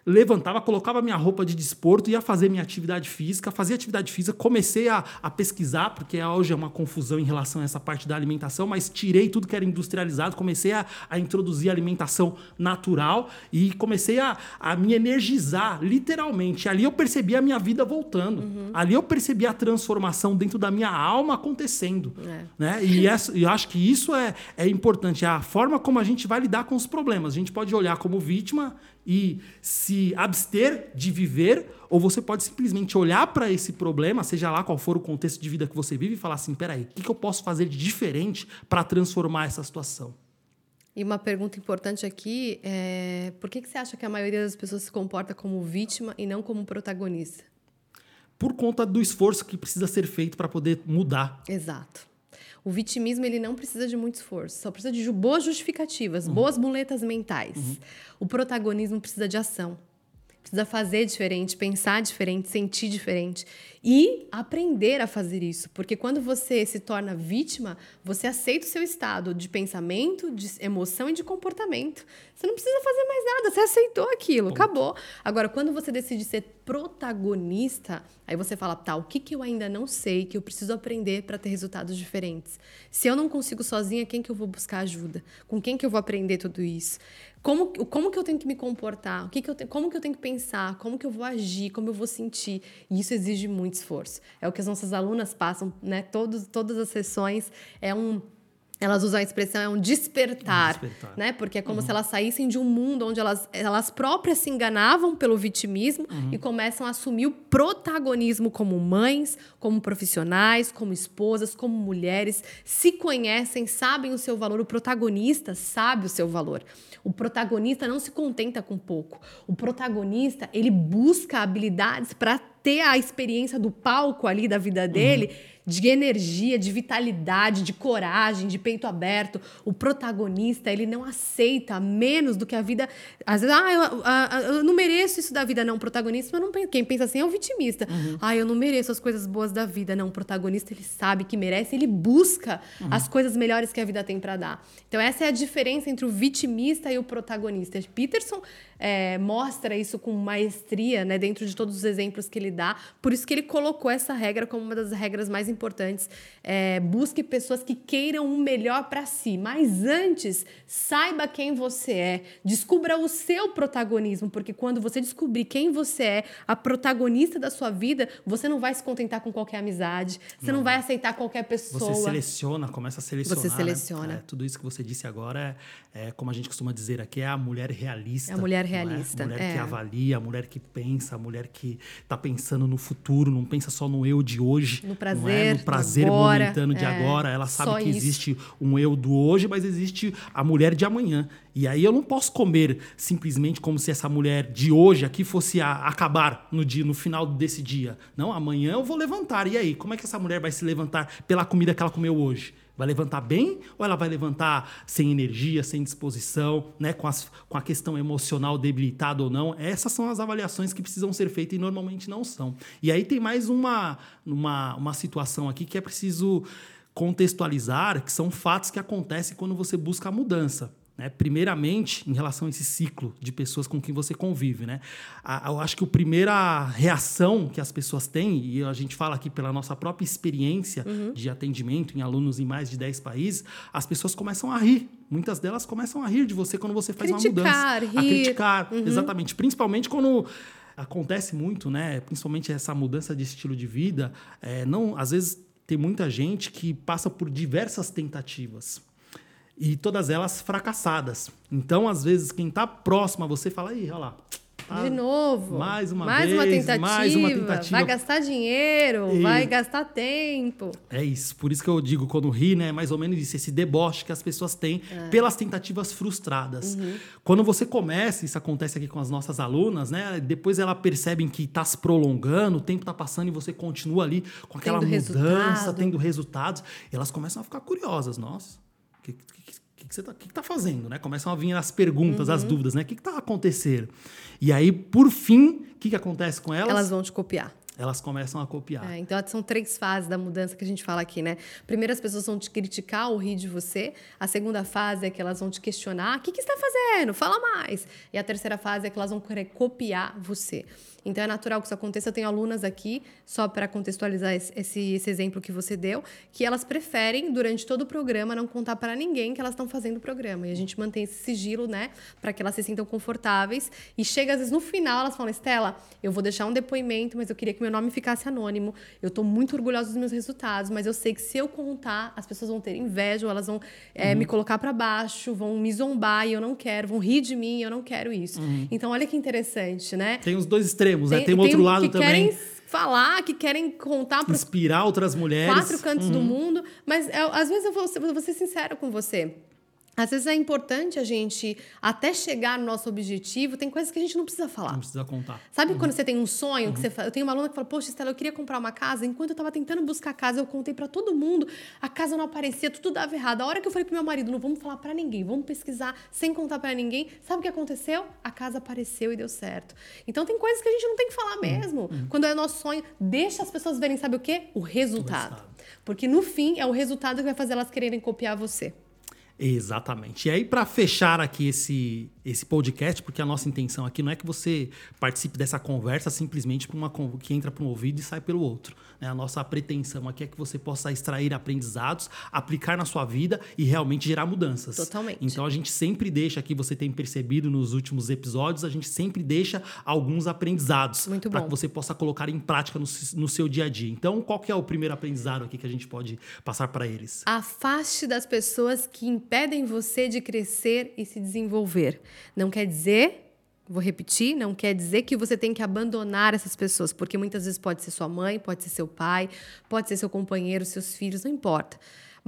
levantava, colocava minha roupa de desporto, ia fazer minha atividade física, fazia atividade física, comecei a, a pesquisar, porque hoje é uma confusão em relação a essa parte da alimentação, mas tirei tudo que era industrializado, comecei a, a introduzir alimentação natural e comecei a, a me energizar, literalmente. Ali eu percebi a minha vida voltando. Uhum. Ali eu percebi a transformação dentro da minha alma acontecendo. É. Né? E essa, eu acho que isso é, é importante, a forma como a gente vai lidar com os problemas. A gente pode olhar como vítima e se abster de viver, ou você pode simplesmente olhar para esse problema, seja lá qual for o contexto de vida que você vive, e falar assim: peraí, o que, que eu posso fazer de diferente para transformar essa situação? E uma pergunta importante aqui é: por que, que você acha que a maioria das pessoas se comporta como vítima e não como protagonista? Por conta do esforço que precisa ser feito para poder mudar. Exato. O vitimismo ele não precisa de muito esforço, só precisa de boas justificativas, uhum. boas muletas mentais. Uhum. O protagonismo precisa de ação. Precisa fazer diferente, pensar diferente, sentir diferente e aprender a fazer isso, porque quando você se torna vítima, você aceita o seu estado de pensamento, de emoção e de comportamento. Você não precisa fazer mais nada, você aceitou aquilo, Ponto. acabou. Agora, quando você decide ser protagonista, aí você fala, tá, o que, que eu ainda não sei que eu preciso aprender para ter resultados diferentes? Se eu não consigo sozinha, quem que eu vou buscar ajuda? Com quem que eu vou aprender tudo isso? Como, como que eu tenho que me comportar? O que que eu te, como que eu tenho que pensar? Como que eu vou agir? Como eu vou sentir? E isso exige muito esforço. É o que as nossas alunas passam, né? Todos, todas as sessões é um elas usam a expressão é um despertar, despertar. né? Porque é como uhum. se elas saíssem de um mundo onde elas, elas próprias se enganavam pelo vitimismo uhum. e começam a assumir o protagonismo como mães, como profissionais, como esposas, como mulheres, se conhecem, sabem o seu valor. O protagonista sabe o seu valor. O protagonista não se contenta com pouco. O protagonista, ele busca habilidades para ter a experiência do palco ali da vida dele. Uhum de energia, de vitalidade, de coragem, de peito aberto. O protagonista, ele não aceita menos do que a vida. Às vezes, ah, eu, ah, eu não mereço isso da vida. Não, o protagonista, não quem pensa assim é o vitimista. Uhum. Ah, eu não mereço as coisas boas da vida. Não, o protagonista, ele sabe que merece, ele busca uhum. as coisas melhores que a vida tem para dar. Então, essa é a diferença entre o vitimista e o protagonista. Peterson é, mostra isso com maestria, né, dentro de todos os exemplos que ele dá. Por isso que ele colocou essa regra como uma das regras mais importantes. É, busque pessoas que queiram o melhor para si, mas antes saiba quem você é, descubra o seu protagonismo, porque quando você descobrir quem você é, a protagonista da sua vida, você não vai se contentar com qualquer amizade, você não, não vai aceitar qualquer pessoa. Você seleciona, começa a selecionar. Você seleciona. Né? É, tudo isso que você disse agora é, é, como a gente costuma dizer aqui, é a mulher realista. É a mulher é? realista. A mulher é. que avalia, a mulher que pensa, a mulher que está pensando no futuro, não pensa só no eu de hoje. No prazer. No prazer agora, momentâneo de é. agora. Ela sabe que isso. existe um eu do hoje, mas existe a mulher de amanhã. E aí eu não posso comer simplesmente como se essa mulher de hoje aqui fosse a, acabar no dia, no final desse dia. Não, amanhã eu vou levantar. E aí, como é que essa mulher vai se levantar pela comida que ela comeu hoje? Vai levantar bem ou ela vai levantar sem energia, sem disposição, né? com, as, com a questão emocional debilitada ou não? Essas são as avaliações que precisam ser feitas e normalmente não são. E aí tem mais uma, uma, uma situação aqui que é preciso contextualizar, que são fatos que acontecem quando você busca a mudança. Né? Primeiramente, em relação a esse ciclo de pessoas com quem você convive. Né? eu acho que a primeira reação que as pessoas têm, e a gente fala aqui pela nossa própria experiência uhum. de atendimento em alunos em mais de 10 países, as pessoas começam a rir. Muitas delas começam a rir de você quando você faz criticar, uma mudança. Rir. A criticar, uhum. exatamente. Principalmente quando acontece muito, né? Principalmente essa mudança de estilo de vida. É, não, às vezes tem muita gente que passa por diversas tentativas e todas elas fracassadas. Então, às vezes, quem está próximo a você fala, aí, olha lá, Tá? De novo. Mais uma mais vez, uma tentativa, mais uma tentativa. Vai gastar dinheiro, E- vai gastar tempo. É isso, por isso que eu digo quando ri, né? É mais ou menos isso, esse deboche que as pessoas têm É. pelas tentativas frustradas. Uhum. Quando você começa, isso acontece aqui com as nossas alunas, né? Depois elas percebem que está se prolongando, o tempo está passando e você continua ali com aquela Tendo mudança, resultado. tendo resultados, elas começam a ficar curiosas. Nossa, que, que, que, que você está que que tá fazendo, né? Começam a vir as perguntas, Uhum. as dúvidas, né? O que está acontecendo? E aí, por fim, o que, que acontece com elas? Elas vão te copiar. Elas começam a copiar. É, então, são três fases da mudança que a gente fala aqui, né? Primeiro, as pessoas vão te criticar ou rir de você. A segunda fase é que elas vão te questionar. O que, que você está fazendo? Fala mais. E a terceira fase é que elas vão querer copiar você. Então, é natural que isso aconteça. Eu tenho alunas aqui, só para contextualizar esse, esse, esse exemplo que você deu, que elas preferem, durante todo o programa, não contar para ninguém que elas estão fazendo o programa. E a gente mantém esse sigilo, né? Para que elas se sintam confortáveis. E chega, às vezes, no final, elas falam, Estela, eu vou deixar um depoimento, mas eu queria que meu nome ficasse anônimo. Eu tô muito orgulhosa dos meus resultados, mas eu sei que se eu contar, as pessoas vão ter inveja, ou elas vão é, Uhum. me colocar para baixo, vão me zombar e eu não quero, vão rir de mim e eu não quero isso. Então, olha que interessante, né? Tem os dois extremos, né? Tem o outro lado que também. querem falar, que querem contar para Inspirar outras mulheres. Uhum. quatro cantos do mundo, mas é, às vezes eu vou, vou ser sincera com você. Às vezes é importante a gente, até chegar no nosso objetivo, tem coisas que a gente não precisa falar. Não precisa contar. Sabe Uhum. quando você tem um sonho que você eu tenho uma aluna que fala: "Poxa, Estela, eu queria comprar uma casa, enquanto eu estava tentando buscar casa, eu contei para todo mundo, a casa não aparecia, tudo dava errado. A hora que eu falei pro meu marido, não vamos falar para ninguém, vamos pesquisar sem contar para ninguém. Sabe o que aconteceu? A casa apareceu e deu certo. Então tem coisas que a gente não tem que falar mesmo. Quando é nosso sonho, deixa as pessoas verem, sabe o quê? O resultado. resultado. Porque no fim é o resultado que vai fazer elas quererem copiar você. Exatamente. E aí, para fechar aqui esse, esse podcast, porque a nossa intenção aqui não é que você participe dessa conversa simplesmente por uma que entra para um ouvido e sai pelo outro. né? A nossa pretensão aqui é que você possa extrair aprendizados, aplicar na sua vida e realmente gerar mudanças. Totalmente. Então a gente sempre deixa aqui, você tem percebido nos últimos episódios, a gente sempre deixa alguns aprendizados para que você possa colocar em prática no, no seu dia a dia. Então, qual que é o primeiro aprendizado aqui que a gente pode passar para eles? Afaste das pessoas que impedem você de crescer e se desenvolver. Não quer dizer, vou repetir, não quer dizer que você tem que abandonar essas pessoas, porque muitas vezes pode ser sua mãe, pode ser seu pai, pode ser seu companheiro, seus filhos, não importa.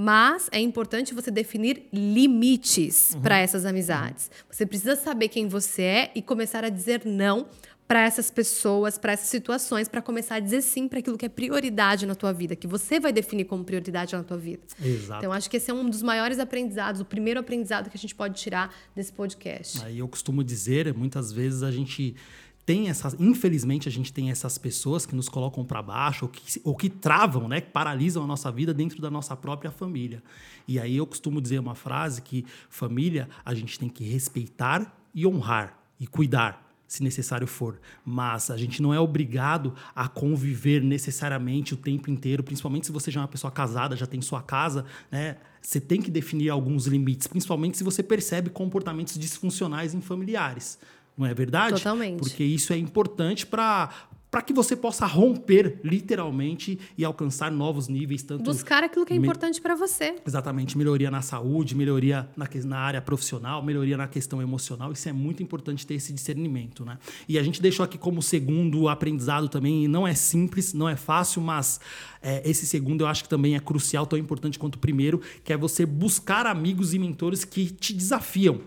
Mas é importante você definir limites para essas amizades. Você precisa saber quem você é e começar a dizer não para essas pessoas, para essas situações, para começar a dizer sim para aquilo que é prioridade na tua vida, que você vai definir como prioridade na tua vida. Exato. Então, acho que esse é um dos maiores aprendizados, o primeiro aprendizado que a gente pode tirar desse podcast. Aí eu costumo dizer, muitas vezes a gente tem essas, infelizmente a gente tem essas pessoas que nos colocam para baixo ou que, ou que travam, né, que paralisam a nossa vida dentro da nossa própria família. E aí eu costumo dizer uma frase que família a gente tem que respeitar e honrar e cuidar se necessário for, mas a gente não é obrigado a conviver necessariamente o tempo inteiro, principalmente se você já é uma pessoa casada, já tem sua casa, né? Você tem que definir alguns limites, principalmente se você percebe comportamentos disfuncionais em familiares. Não é verdade? Totalmente. Porque isso é importante para para que você possa romper literalmente e alcançar novos níveis tanto Buscar aquilo que é importante para você. Exatamente, melhoria na saúde, melhoria na, na área profissional, melhoria na questão emocional. Isso é muito importante ter esse discernimento, né? E a gente deixou aqui como segundo aprendizado também, e não é simples, não é fácil, mas é, esse segundo eu acho que também é crucial, tão importante quanto o primeiro, que é você buscar amigos e mentores que te desafiam.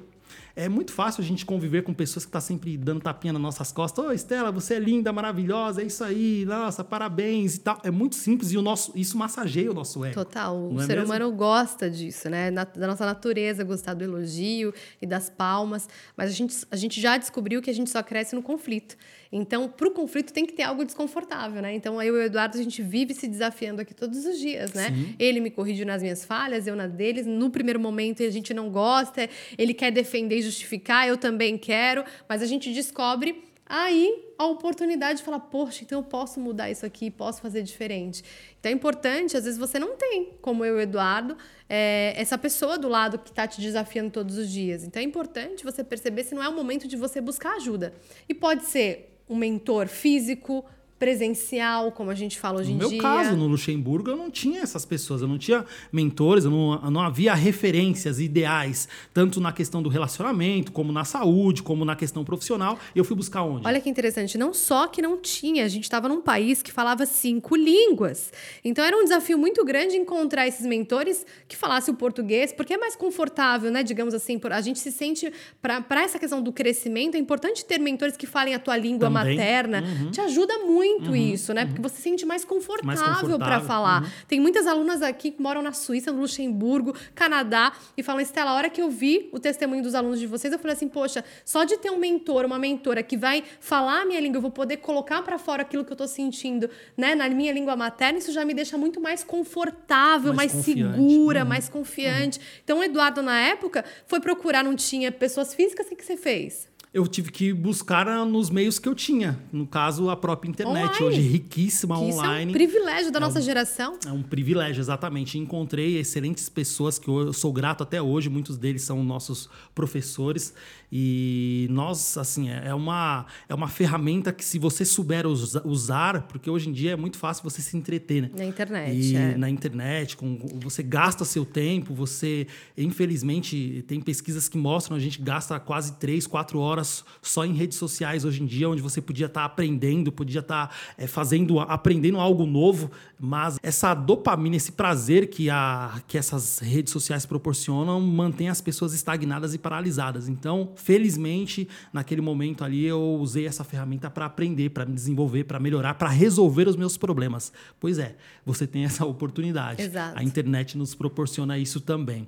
É muito fácil a gente conviver com pessoas que estão sempre dando tapinha nas nossas costas. Ô, Estela, você é linda, maravilhosa, é isso aí, nossa, parabéns e tal. É muito simples e o nosso, isso massageia o nosso ego. Total. O é ser mesmo? humano gosta disso, né? Na- da nossa natureza, gostar do elogio e das palmas. Mas a gente, a gente já descobriu que a gente só cresce no conflito. Então, para o conflito tem que ter algo desconfortável, né? Então, eu e o Eduardo, a gente vive se desafiando aqui todos os dias, né? Ele me corrige nas minhas falhas, eu na deles. No primeiro momento, a gente não gosta, ele quer defender e justificar, eu também quero. Mas a gente descobre aí a oportunidade de falar, poxa, então eu posso mudar isso aqui, posso fazer diferente. Então é importante, às vezes você não tem, como eu e Eduardo, é, essa pessoa do lado que está te desafiando todos os dias. Então é importante você perceber se não é o momento de você buscar ajuda. E pode ser um mentor físico, presencial, como a gente fala hoje no em dia. No meu caso, no Luxemburgo, eu não tinha essas pessoas, eu não tinha mentores, não, não havia referências ideais, tanto na questão do relacionamento, como na saúde, como na questão profissional. Eu fui buscar onde? Olha que interessante, não só que não tinha, a gente estava num país que falava cinco línguas. Então era um desafio muito grande encontrar esses mentores que falassem o português, porque é mais confortável, né? Digamos assim, a gente se sente para essa questão do crescimento, é importante ter mentores que falem a tua língua Também. materna. Uhum. Te ajuda muito uhum. isso, né? Uhum. Porque você se sente mais confortável, para falar. Uhum. Tem muitas alunas aqui que moram na Suíça, no Luxemburgo, Canadá, e falam, Estela, a hora que eu vi o testemunho dos alunos de vocês, eu falei assim, poxa, só de ter um mentor, uma mentora que vai falar a minha língua, eu vou poder colocar para fora aquilo que eu tô sentindo, né, na minha língua materna, isso já me deixa muito mais confortável, mais, mais segura, uhum. mais confiante. Uhum. Então, o Eduardo, na época, foi procurar, não tinha pessoas físicas, o que você fez? Eu tive que buscar nos meios que eu tinha. No caso, a própria internet, online. hoje riquíssima que online. Isso é um privilégio da é nossa um, geração. É um privilégio, exatamente. Encontrei excelentes pessoas que eu sou grato até hoje, muitos deles são nossos professores. E nós, assim, é, é uma, é uma ferramenta que, se você souber usar, porque hoje em dia é muito fácil você se entreter, né? Na internet. E é. na internet, com, você gasta seu tempo, você, infelizmente, tem pesquisas que mostram a gente gasta quase três, quatro horas só em redes sociais hoje em dia, onde você podia estar tá aprendendo, podia estar tá, é, fazendo, aprendendo algo novo, mas essa dopamina, esse prazer que, a, que essas redes sociais proporcionam, mantém as pessoas estagnadas e paralisadas. Então, felizmente, naquele momento ali, eu usei essa ferramenta para aprender, para me desenvolver, para melhorar, para resolver os meus problemas. Pois é, você tem essa oportunidade. Exato. A internet nos proporciona isso também.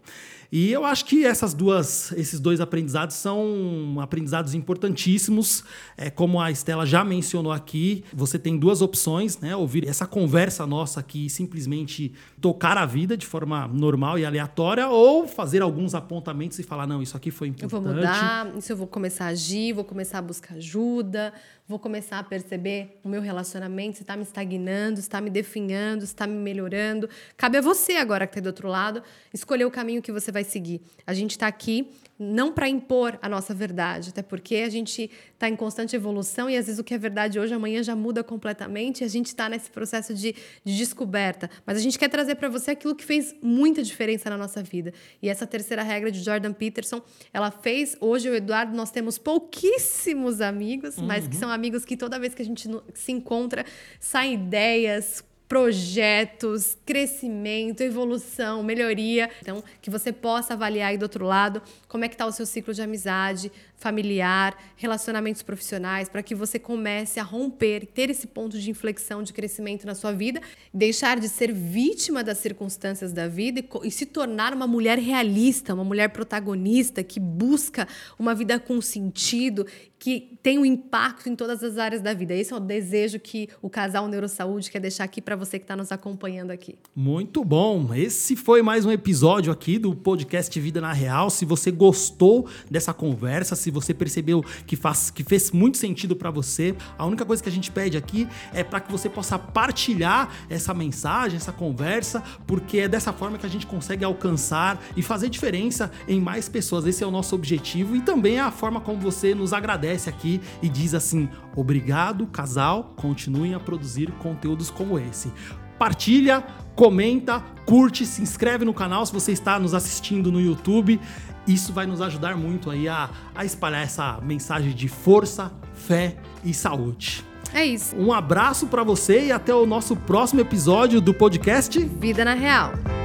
E eu acho que essas duas, esses dois aprendizados são aprendizados importantíssimos. É, como a Estela já mencionou aqui, você tem duas opções, né? Ouvir essa conversa nossa aqui simplesmente tocar a vida de forma normal e aleatória, ou fazer alguns apontamentos e falar, não, isso aqui foi importante. Eu vou mudar, isso eu vou começar a agir, vou começar a buscar ajuda, vou começar a perceber o meu relacionamento, se está me estagnando, se está me definhando, se está me melhorando. Cabe a você agora que está do outro lado escolher o caminho que você vai seguir. A gente está aqui não para impor a nossa verdade, até porque a gente está em constante evolução e às vezes o que é verdade hoje, amanhã já muda completamente e a gente está nesse processo de, de, descoberta. Mas a gente quer trazer para você aquilo que fez muita diferença na nossa vida. E essa terceira regra de Jordan Peterson, ela fez. Hoje, o Eduardo, nós temos pouquíssimos amigos, uhum. mas que uhum. são amigos que toda vez que a gente se encontra, saem ideias, projetos, crescimento, evolução, melhoria. Então, que você possa avaliar aí do outro lado como é que está o seu ciclo de amizade, familiar, relacionamentos profissionais, para que você comece a romper, ter esse ponto de inflexão de crescimento na sua vida, deixar de ser vítima das circunstâncias da vida e, e se tornar uma mulher realista, uma mulher protagonista que busca uma vida com sentido que tem um impacto em todas as áreas da vida. Esse é o desejo que o casal Neurosaúde quer deixar aqui para você que está nos acompanhando aqui. Muito bom. Esse foi mais um episódio aqui do podcast Vida na Real. Se você gostou dessa conversa, se você percebeu que, faz, que fez muito sentido para você, a única coisa que a gente pede aqui é para que você possa partilhar essa mensagem, essa conversa, porque é dessa forma que a gente consegue alcançar e fazer diferença em mais pessoas. Esse é o nosso objetivo e também é a forma como você nos agradece aqui e diz assim: Obrigado, casal, continuem a produzir conteúdos como esse. Partilha, comenta, curte, se inscreve no canal se você está nos assistindo no YouTube. Isso vai nos ajudar muito aí a, a espalhar essa mensagem de força, fé e saúde. É isso. Um abraço para você e até o nosso próximo episódio do podcast Vida na Real.